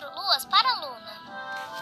quatro luas para a luna.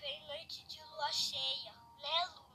trailer de lua cheia, Lelo.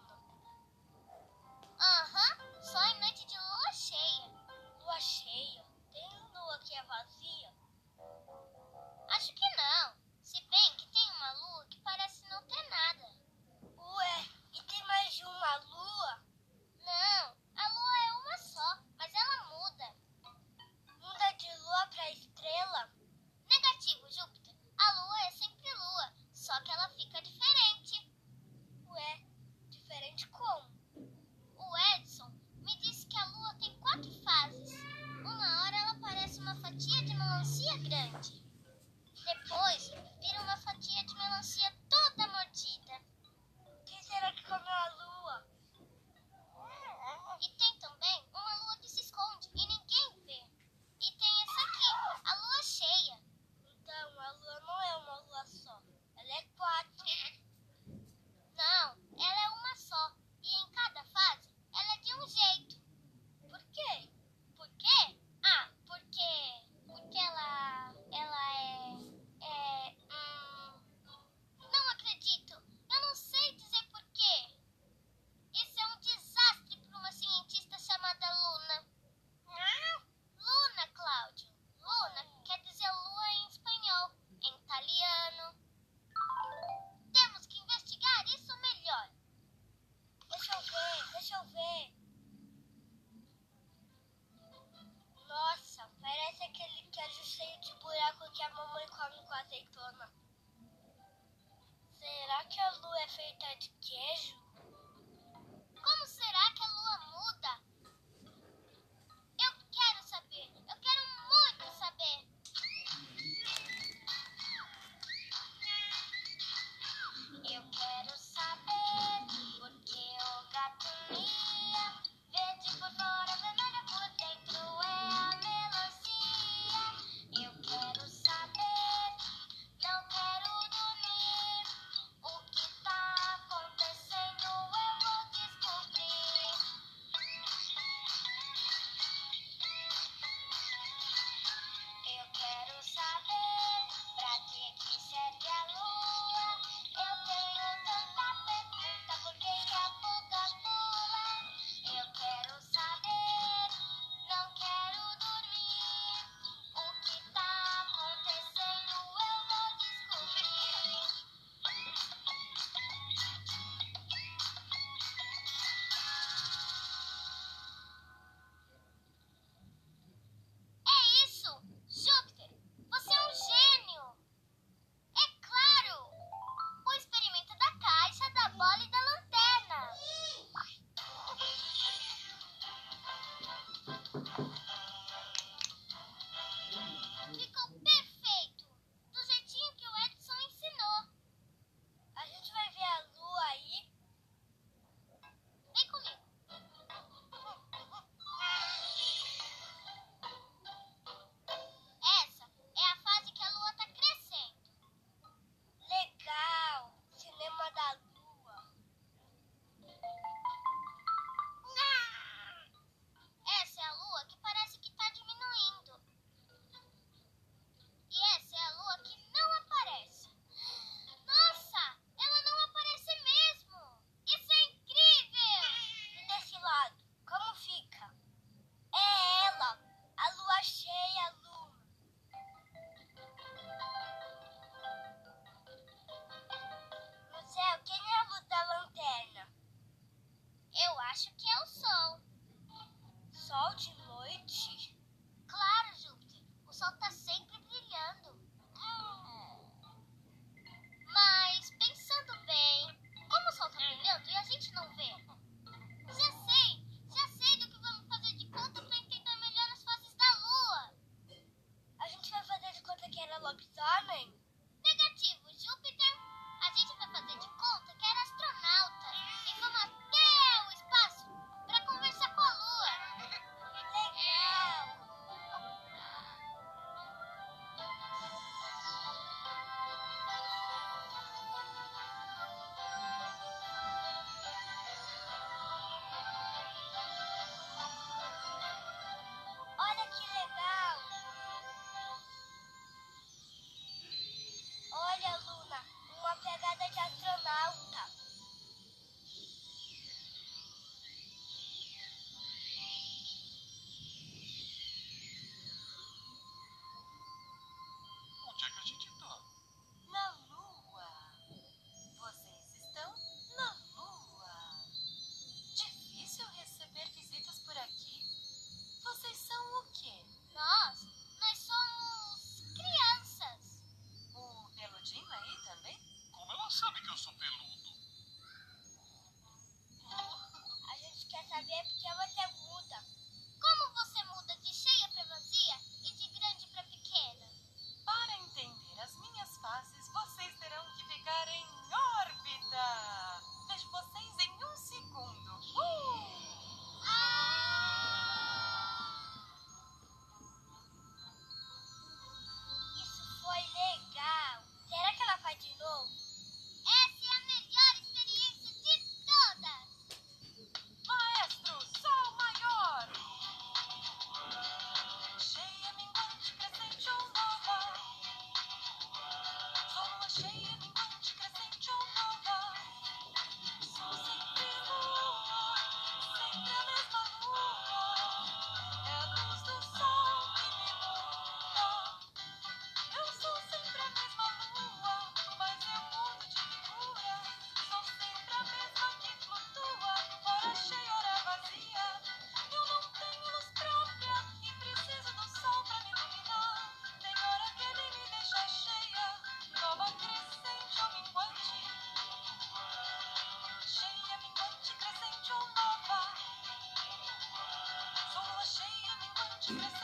Make a drama. Thank you.